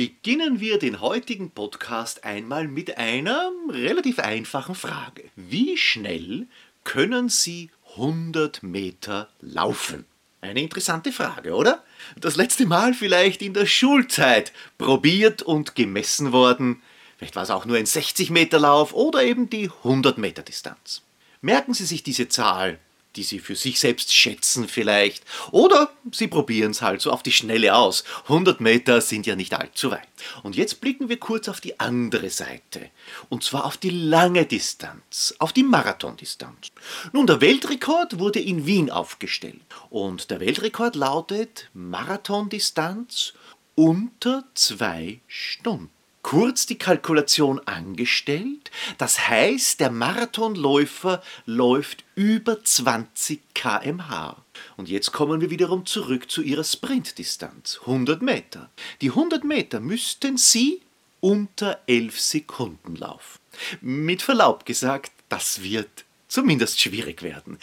Beginnen wir den heutigen Podcast einmal mit einer relativ einfachen Frage. Wie schnell können Sie 100 Meter laufen? Eine interessante Frage, oder? Das letzte Mal vielleicht in der Schulzeit probiert und gemessen worden. Vielleicht war es auch nur ein 60 Meter Lauf oder eben die 100 Meter Distanz. Merken Sie sich diese Zahl die sie für sich selbst schätzen vielleicht. Oder sie probieren es halt so auf die Schnelle aus. 100 Meter sind ja nicht allzu weit. Und jetzt blicken wir kurz auf die andere Seite. Und zwar auf die lange Distanz, auf die Marathondistanz. Nun, der Weltrekord wurde in Wien aufgestellt. Und der Weltrekord lautet Marathondistanz unter zwei Stunden kurz die Kalkulation angestellt. Das heißt, der Marathonläufer läuft über 20 kmh. Und jetzt kommen wir wiederum zurück zu Ihrer Sprintdistanz, 100 Meter. Die 100 Meter müssten Sie unter 11 Sekunden laufen. Mit Verlaub gesagt, das wird zumindest schwierig werden.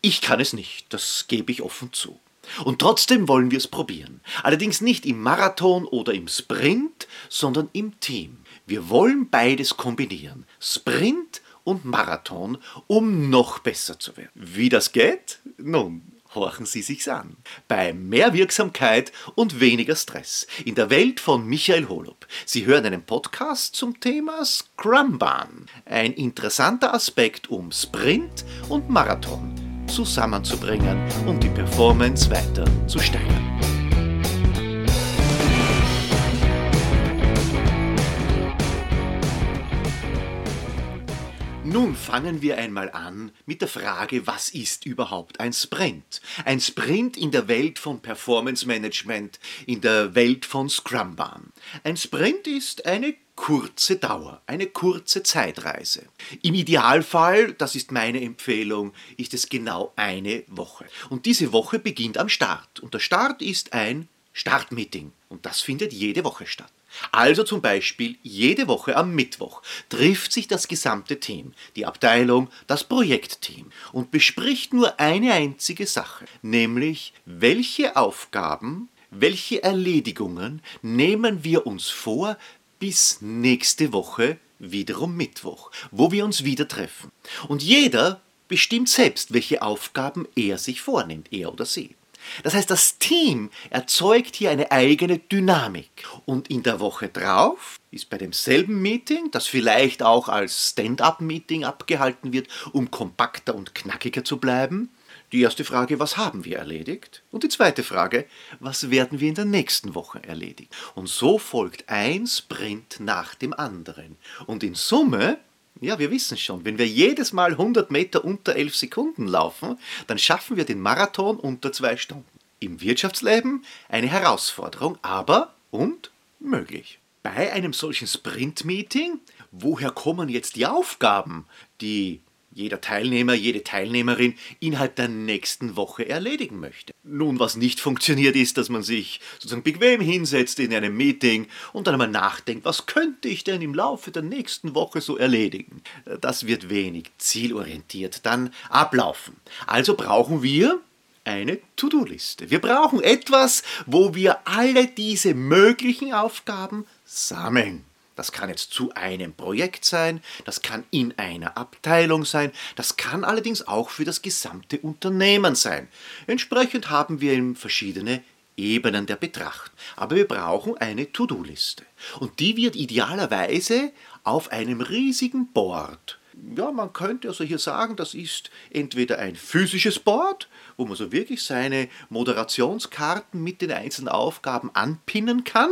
Ich kann es nicht, das gebe ich offen zu. Und trotzdem wollen wir es probieren. Allerdings nicht im Marathon oder im Sprint, sondern im Team. Wir wollen beides kombinieren. Sprint und Marathon, um noch besser zu werden. Wie das geht? Nun, horchen Sie sich's an. Bei mehr Wirksamkeit und weniger Stress. In der Welt von Michael Holub. Sie hören einen Podcast zum Thema Scrumban. Ein interessanter Aspekt um Sprint und Marathon zusammenzubringen, um die Performance weiter zu steigern. Fangen wir einmal an mit der Frage, was ist überhaupt ein Sprint? Ein Sprint in der Welt von Performance Management, in der Welt von Scrumban. Ein Sprint ist eine kurze Dauer, eine kurze Zeitreise. Im Idealfall, das ist meine Empfehlung, ist es genau eine Woche. Und diese Woche beginnt am Start. Und der Start ist ein Startmeeting. Und das findet jede Woche statt. Also zum Beispiel jede Woche am Mittwoch trifft sich das gesamte Team, die Abteilung, das Projektteam und bespricht nur eine einzige Sache, nämlich welche Aufgaben, welche Erledigungen nehmen wir uns vor, bis nächste Woche, wiederum Mittwoch, wo wir uns wieder treffen. Und jeder bestimmt selbst, welche Aufgaben er sich vornimmt, er oder sie. Das heißt, das Team erzeugt hier eine eigene Dynamik. Und in der Woche drauf ist bei demselben Meeting, das vielleicht auch als Stand-up-Meeting abgehalten wird, um kompakter und knackiger zu bleiben, die erste Frage, was haben wir erledigt? Und die zweite Frage, was werden wir in der nächsten Woche erledigen? Und so folgt ein Sprint nach dem anderen. Und in Summe, ja, wir wissen schon, wenn wir jedes Mal 100 Meter unter 11 Sekunden laufen, dann schaffen wir den Marathon unter zwei Stunden. Im Wirtschaftsleben eine Herausforderung, aber und möglich. Bei einem solchen Sprint-Meeting, woher kommen jetzt die Aufgaben, die jeder Teilnehmer, jede Teilnehmerin innerhalb der nächsten Woche erledigen möchte. Nun, was nicht funktioniert, ist, dass man sich sozusagen bequem hinsetzt in einem Meeting und dann einmal nachdenkt, was könnte ich denn im Laufe der nächsten Woche so erledigen. Das wird wenig zielorientiert dann ablaufen. Also brauchen wir eine To-Do-Liste. Wir brauchen etwas, wo wir alle diese möglichen Aufgaben sammeln. Das kann jetzt zu einem Projekt sein, das kann in einer Abteilung sein, das kann allerdings auch für das gesamte Unternehmen sein. Entsprechend haben wir verschiedene Ebenen der Betracht. Aber wir brauchen eine To-Do-Liste. Und die wird idealerweise auf einem riesigen Board. Ja, man könnte also hier sagen, das ist entweder ein physisches Board, wo man so wirklich seine Moderationskarten mit den einzelnen Aufgaben anpinnen kann,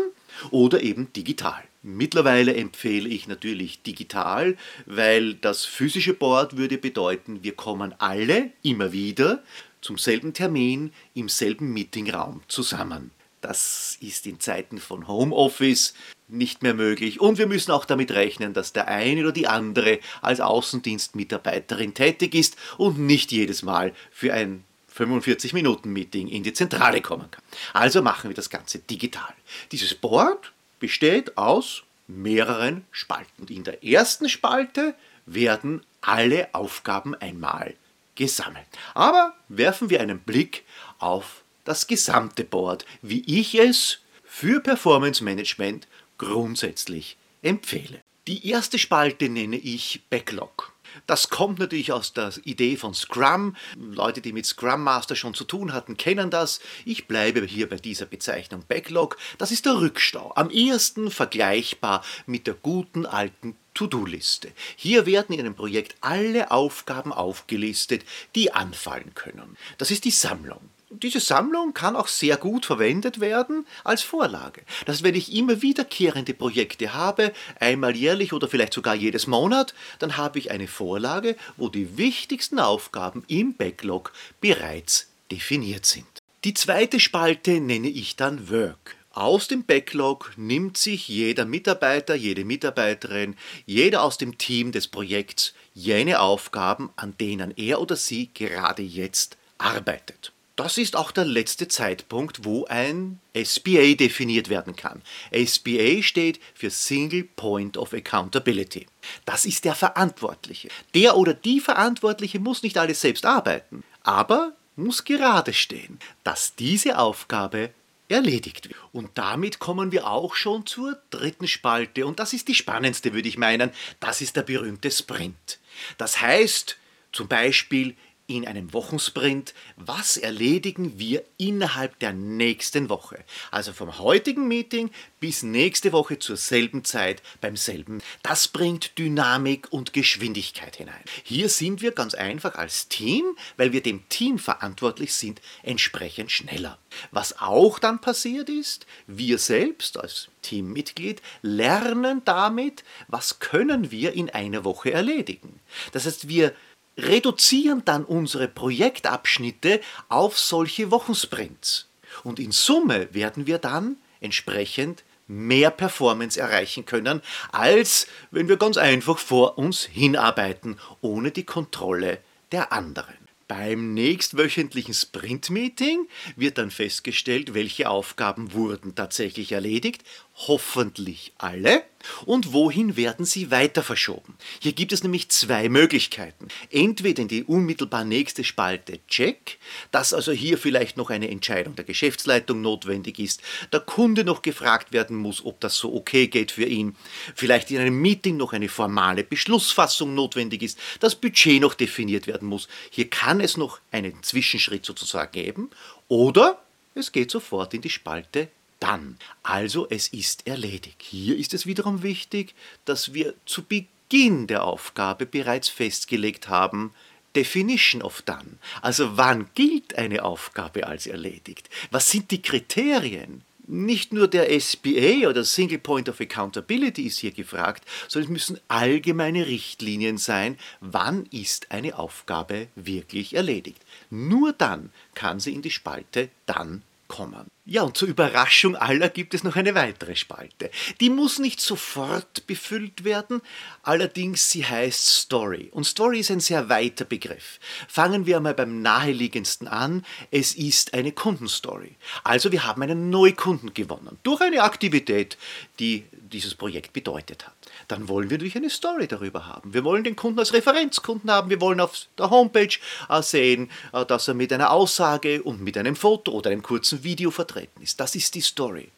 oder eben digital. Mittlerweile empfehle ich natürlich digital, weil das physische Board würde bedeuten, wir kommen alle immer wieder zum selben Termin im selben Meetingraum zusammen. Das ist in Zeiten von Homeoffice nicht mehr möglich und wir müssen auch damit rechnen, dass der eine oder die andere als Außendienstmitarbeiterin tätig ist und nicht jedes Mal für ein 45-Minuten-Meeting in die Zentrale kommen kann. Also machen wir das Ganze digital. Dieses Board besteht aus mehreren Spalten. In der ersten Spalte werden alle Aufgaben einmal gesammelt. Aber werfen wir einen Blick auf das gesamte Board, wie ich es für Performance Management grundsätzlich empfehle. Die erste Spalte nenne ich Backlog. Das kommt natürlich aus der Idee von Scrum. Leute, die mit Scrum Master schon zu tun hatten, kennen das. Ich bleibe hier bei dieser Bezeichnung Backlog. Das ist der Rückstau. Am ehesten vergleichbar mit der guten alten To-Do-Liste. Hier werden in einem Projekt alle Aufgaben aufgelistet, die anfallen können. Das ist die Sammlung diese Sammlung kann auch sehr gut verwendet werden als Vorlage. Das heißt, wenn ich immer wiederkehrende Projekte habe, einmal jährlich oder vielleicht sogar jedes Monat, dann habe ich eine Vorlage, wo die wichtigsten Aufgaben im Backlog bereits definiert sind. Die zweite Spalte nenne ich dann Work. Aus dem Backlog nimmt sich jeder Mitarbeiter, jede Mitarbeiterin, jeder aus dem Team des Projekts jene Aufgaben, an denen er oder sie gerade jetzt arbeitet. Das ist auch der letzte Zeitpunkt, wo ein SPA definiert werden kann. SPA steht für Single Point of Accountability. Das ist der Verantwortliche. Der oder die Verantwortliche muss nicht alles selbst arbeiten, aber muss gerade stehen, dass diese Aufgabe erledigt wird. Und damit kommen wir auch schon zur dritten Spalte und das ist die spannendste, würde ich meinen. Das ist der berühmte Sprint. Das heißt zum Beispiel, in einem Wochensprint, was erledigen wir innerhalb der nächsten Woche. Also vom heutigen Meeting bis nächste Woche zur selben Zeit beim selben. Das bringt Dynamik und Geschwindigkeit hinein. Hier sind wir ganz einfach als Team, weil wir dem Team verantwortlich sind, entsprechend schneller. Was auch dann passiert ist, wir selbst als Teammitglied lernen damit, was können wir in einer Woche erledigen. Das heißt, wir reduzieren dann unsere Projektabschnitte auf solche Wochensprints. Und in Summe werden wir dann entsprechend mehr Performance erreichen können, als wenn wir ganz einfach vor uns hinarbeiten, ohne die Kontrolle der anderen. Beim nächstwöchentlichen Sprint-Meeting wird dann festgestellt, welche Aufgaben wurden tatsächlich erledigt, hoffentlich alle, und wohin werden sie weiter verschoben. Hier gibt es nämlich zwei Möglichkeiten. Entweder in die unmittelbar nächste Spalte Check, dass also hier vielleicht noch eine Entscheidung der Geschäftsleitung notwendig ist, der Kunde noch gefragt werden muss, ob das so okay geht für ihn, vielleicht in einem Meeting noch eine formale Beschlussfassung notwendig ist, das Budget noch definiert werden muss. Hier kann es noch einen Zwischenschritt sozusagen geben oder es geht sofort in die Spalte dann. Also es ist erledigt. Hier ist es wiederum wichtig, dass wir zu Beginn der Aufgabe bereits festgelegt haben, Definition of Done. Also wann gilt eine Aufgabe als erledigt? Was sind die Kriterien? Nicht nur der SPA oder Single Point of Accountability ist hier gefragt, sondern es müssen allgemeine Richtlinien sein, wann ist eine Aufgabe wirklich erledigt. Nur dann kann sie in die Spalte dann kommen. Ja, und zur Überraschung aller gibt es noch eine weitere Spalte. Die muss nicht sofort befüllt werden, allerdings sie heißt Story. Und Story ist ein sehr weiter Begriff. Fangen wir einmal beim naheliegendsten an. Es ist eine Kundenstory. Also wir haben einen Neukunden gewonnen durch eine Aktivität, die dieses Projekt bedeutet hat dann wollen wir natürlich eine Story darüber haben. Wir wollen den Kunden als Referenzkunden haben. Wir wollen auf der Homepage äh, sehen, äh, dass er mit einer Aussage und mit einem Foto oder einem kurzen Video vertreten ist. Das ist die Story.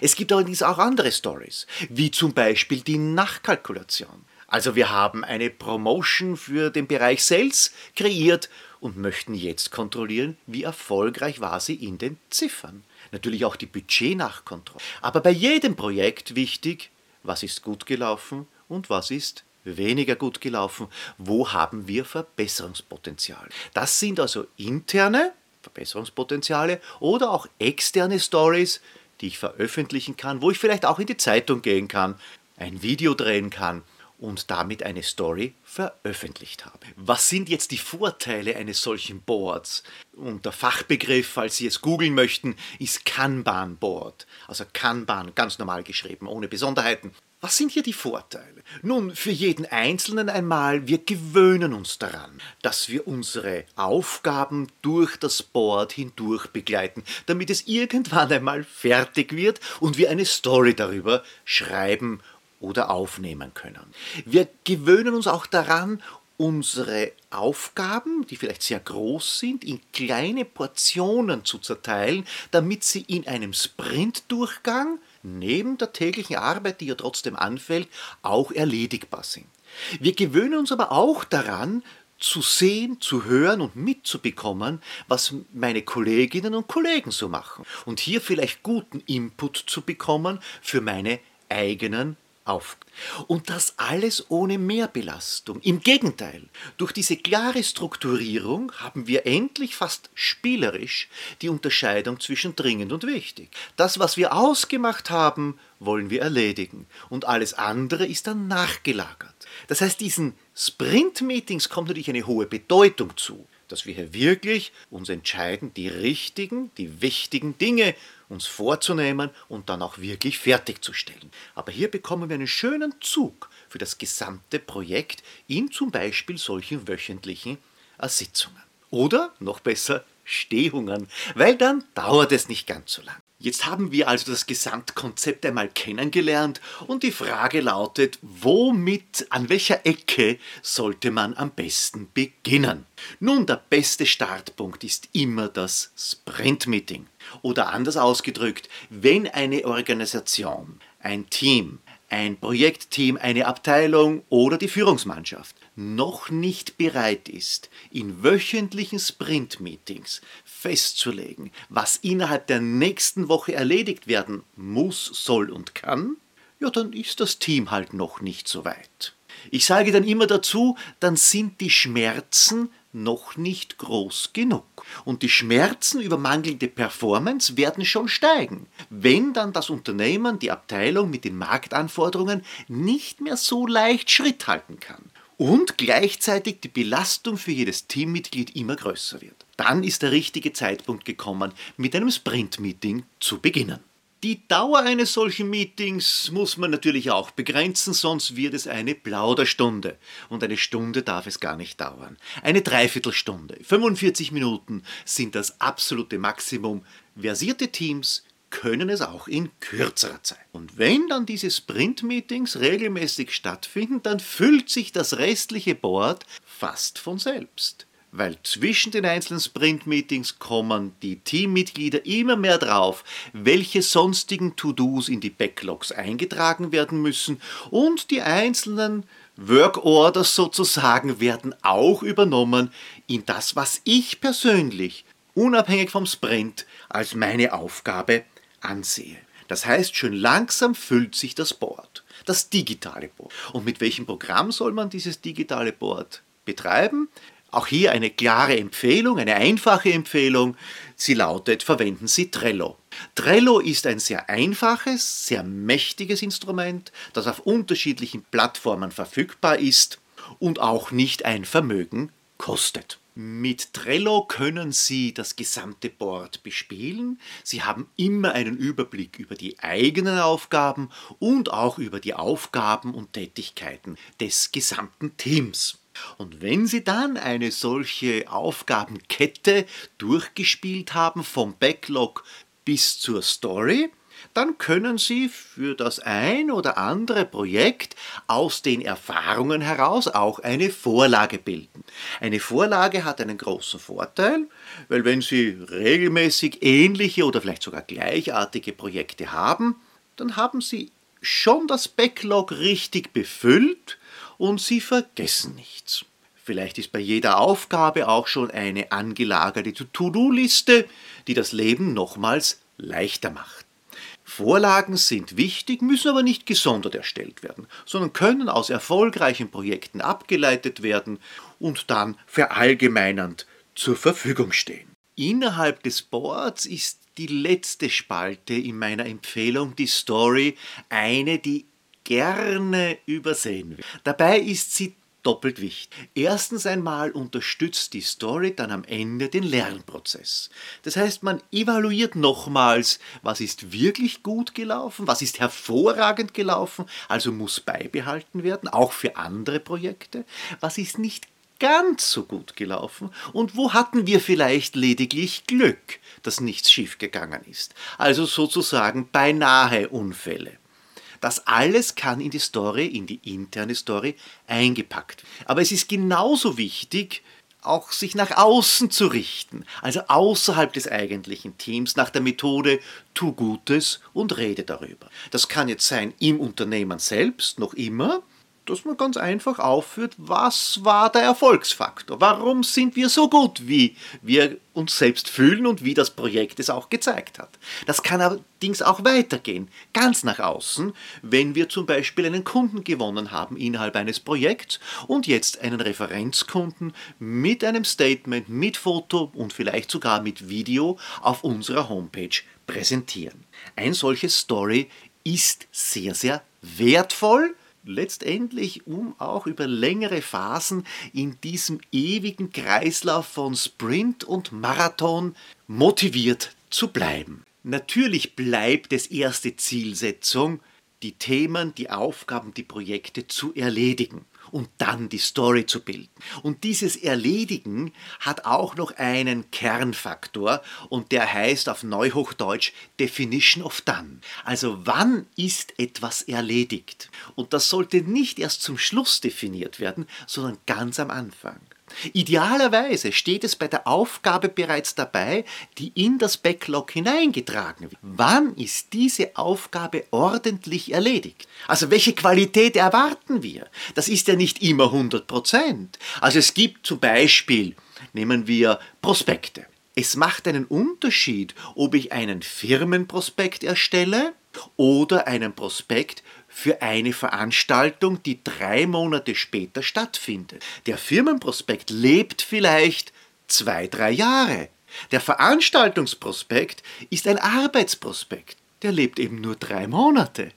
Es gibt allerdings auch andere Stories, wie zum Beispiel die Nachkalkulation. Also wir haben eine Promotion für den Bereich Sales kreiert und möchten jetzt kontrollieren, wie erfolgreich war sie in den Ziffern. Natürlich auch die Budgetnachkontrolle. Aber bei jedem Projekt wichtig, was ist gut gelaufen und was ist weniger gut gelaufen, wo haben wir Verbesserungspotenzial. Das sind also interne Verbesserungspotenziale oder auch externe Stories, die ich veröffentlichen kann, wo ich vielleicht auch in die Zeitung gehen kann, ein Video drehen kann und damit eine Story veröffentlicht habe. Was sind jetzt die Vorteile eines solchen Boards? Und der Fachbegriff, falls Sie es googeln möchten, ist Kanban Board. Also Kanban, ganz normal geschrieben, ohne Besonderheiten. Was sind hier die Vorteile? Nun, für jeden Einzelnen einmal, wir gewöhnen uns daran, dass wir unsere Aufgaben durch das Board hindurch begleiten, damit es irgendwann einmal fertig wird und wir eine Story darüber schreiben oder aufnehmen können. Wir gewöhnen uns auch daran, unsere Aufgaben, die vielleicht sehr groß sind, in kleine Portionen zu zerteilen, damit sie in einem Sprintdurchgang neben der täglichen Arbeit, die ja trotzdem anfällt, auch erledigbar sind. Wir gewöhnen uns aber auch daran, zu sehen, zu hören und mitzubekommen, was meine Kolleginnen und Kollegen so machen und hier vielleicht guten Input zu bekommen für meine eigenen auf. Und das alles ohne Mehrbelastung. Im Gegenteil, durch diese klare Strukturierung haben wir endlich fast spielerisch die Unterscheidung zwischen dringend und wichtig. Das, was wir ausgemacht haben, wollen wir erledigen und alles andere ist dann nachgelagert. Das heißt, diesen Sprint-Meetings kommt natürlich eine hohe Bedeutung zu dass wir hier wirklich uns entscheiden, die richtigen, die wichtigen Dinge uns vorzunehmen und dann auch wirklich fertigzustellen. Aber hier bekommen wir einen schönen Zug für das gesamte Projekt in zum Beispiel solchen wöchentlichen Sitzungen. Oder noch besser Stehungen, weil dann dauert es nicht ganz so lang. Jetzt haben wir also das Gesamtkonzept einmal kennengelernt und die Frage lautet, womit, an welcher Ecke sollte man am besten beginnen? Nun, der beste Startpunkt ist immer das Sprint-Meeting. Oder anders ausgedrückt, wenn eine Organisation, ein Team, ein Projektteam, eine Abteilung oder die Führungsmannschaft noch nicht bereit ist, in wöchentlichen Sprint-Meetings festzulegen, was innerhalb der nächsten Woche erledigt werden muss, soll und kann, ja, dann ist das Team halt noch nicht so weit. Ich sage dann immer dazu, dann sind die Schmerzen noch nicht groß genug. Und die Schmerzen über mangelnde Performance werden schon steigen, wenn dann das Unternehmen, die Abteilung mit den Marktanforderungen nicht mehr so leicht Schritt halten kann und gleichzeitig die Belastung für jedes Teammitglied immer größer wird. Dann ist der richtige Zeitpunkt gekommen, mit einem Sprint-Meeting zu beginnen. Die Dauer eines solchen Meetings muss man natürlich auch begrenzen, sonst wird es eine Plauderstunde. Und eine Stunde darf es gar nicht dauern. Eine Dreiviertelstunde, 45 Minuten sind das absolute Maximum. Versierte Teams können es auch in kürzerer Zeit. Und wenn dann diese Sprint-Meetings regelmäßig stattfinden, dann füllt sich das restliche Board fast von selbst weil zwischen den einzelnen Sprint-Meetings kommen die Teammitglieder immer mehr drauf, welche sonstigen To-Dos in die Backlogs eingetragen werden müssen und die einzelnen Work-Orders sozusagen werden auch übernommen in das, was ich persönlich, unabhängig vom Sprint, als meine Aufgabe ansehe. Das heißt, schön langsam füllt sich das Board, das digitale Board. Und mit welchem Programm soll man dieses digitale Board betreiben? Auch hier eine klare Empfehlung, eine einfache Empfehlung. Sie lautet, verwenden Sie Trello. Trello ist ein sehr einfaches, sehr mächtiges Instrument, das auf unterschiedlichen Plattformen verfügbar ist und auch nicht ein Vermögen kostet. Mit Trello können Sie das gesamte Board bespielen. Sie haben immer einen Überblick über die eigenen Aufgaben und auch über die Aufgaben und Tätigkeiten des gesamten Teams. Und wenn Sie dann eine solche Aufgabenkette durchgespielt haben, vom Backlog bis zur Story, dann können Sie für das ein oder andere Projekt aus den Erfahrungen heraus auch eine Vorlage bilden. Eine Vorlage hat einen großen Vorteil, weil wenn Sie regelmäßig ähnliche oder vielleicht sogar gleichartige Projekte haben, dann haben Sie schon das Backlog richtig befüllt und Sie vergessen nichts. Vielleicht ist bei jeder Aufgabe auch schon eine angelagerte To-Do-Liste, die das Leben nochmals leichter macht. Vorlagen sind wichtig, müssen aber nicht gesondert erstellt werden, sondern können aus erfolgreichen Projekten abgeleitet werden und dann verallgemeinernd zur Verfügung stehen. Innerhalb des Boards ist die letzte Spalte in meiner Empfehlung die Story eine, die gerne übersehen wird. Dabei ist sie doppelt wichtig. Erstens einmal unterstützt die Story dann am Ende den Lernprozess. Das heißt, man evaluiert nochmals, was ist wirklich gut gelaufen, was ist hervorragend gelaufen, also muss beibehalten werden, auch für andere Projekte, was ist nicht ganz so gut gelaufen und wo hatten wir vielleicht lediglich Glück, dass nichts schiefgegangen ist. Also sozusagen beinahe Unfälle. Das alles kann in die Story, in die interne Story eingepackt. Aber es ist genauso wichtig, auch sich nach außen zu richten, also außerhalb des eigentlichen Teams nach der Methode tu Gutes und rede darüber. Das kann jetzt sein im Unternehmen selbst noch immer, dass man ganz einfach aufführt, was war der Erfolgsfaktor? Warum sind wir so gut, wie wir uns selbst fühlen und wie das Projekt es auch gezeigt hat? Das kann allerdings auch weitergehen, ganz nach außen, wenn wir zum Beispiel einen Kunden gewonnen haben innerhalb eines Projekts und jetzt einen Referenzkunden mit einem Statement, mit Foto und vielleicht sogar mit Video auf unserer Homepage präsentieren. Ein solches Story ist sehr, sehr wertvoll letztendlich, um auch über längere Phasen in diesem ewigen Kreislauf von Sprint und Marathon motiviert zu bleiben. Natürlich bleibt es erste Zielsetzung, die Themen, die Aufgaben, die Projekte zu erledigen und dann die Story zu bilden. Und dieses Erledigen hat auch noch einen Kernfaktor und der heißt auf Neuhochdeutsch Definition of Done. Also wann ist etwas erledigt? Und das sollte nicht erst zum Schluss definiert werden, sondern ganz am Anfang. Idealerweise steht es bei der Aufgabe bereits dabei, die in das Backlog hineingetragen wird. Wann ist diese Aufgabe ordentlich erledigt? Also welche Qualität erwarten wir? Das ist ja nicht immer 100 Prozent. Also es gibt zum Beispiel, nehmen wir Prospekte. Es macht einen Unterschied, ob ich einen Firmenprospekt erstelle oder einen Prospekt für eine Veranstaltung, die drei Monate später stattfindet. Der Firmenprospekt lebt vielleicht zwei, drei Jahre. Der Veranstaltungsprospekt ist ein Arbeitsprospekt. Der lebt eben nur drei Monate.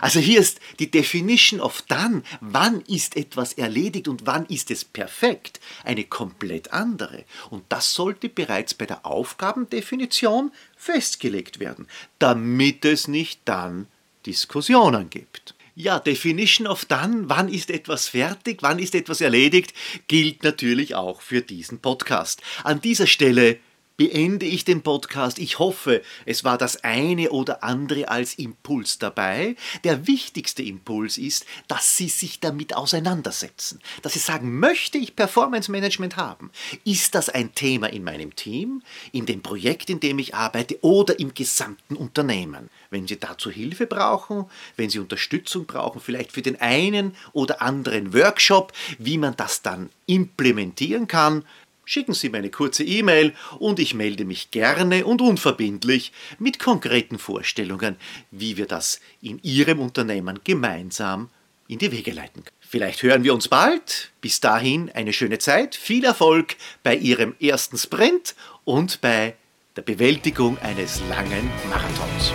Also hier ist die Definition of done, wann ist etwas erledigt und wann ist es perfekt, eine komplett andere. Und das sollte bereits bei der Aufgabendefinition festgelegt werden, damit es nicht dann Diskussionen gibt. Ja, Definition of Done, wann ist etwas fertig, wann ist etwas erledigt, gilt natürlich auch für diesen Podcast. An dieser Stelle beende ich den Podcast. Ich hoffe, es war das eine oder andere als Impuls dabei. Der wichtigste Impuls ist, dass Sie sich damit auseinandersetzen. Dass Sie sagen, möchte ich Performance Management haben? Ist das ein Thema in meinem Team, in dem Projekt, in dem ich arbeite oder im gesamten Unternehmen? Wenn Sie dazu Hilfe brauchen, wenn Sie Unterstützung brauchen, vielleicht für den einen oder anderen Workshop, wie man das dann implementieren kann, schicken Sie mir eine kurze E-Mail und ich melde mich gerne und unverbindlich mit konkreten Vorstellungen, wie wir das in Ihrem Unternehmen gemeinsam in die Wege leiten können. Vielleicht hören wir uns bald. Bis dahin eine schöne Zeit, viel Erfolg bei Ihrem ersten Sprint und bei der Bewältigung eines langen Marathons.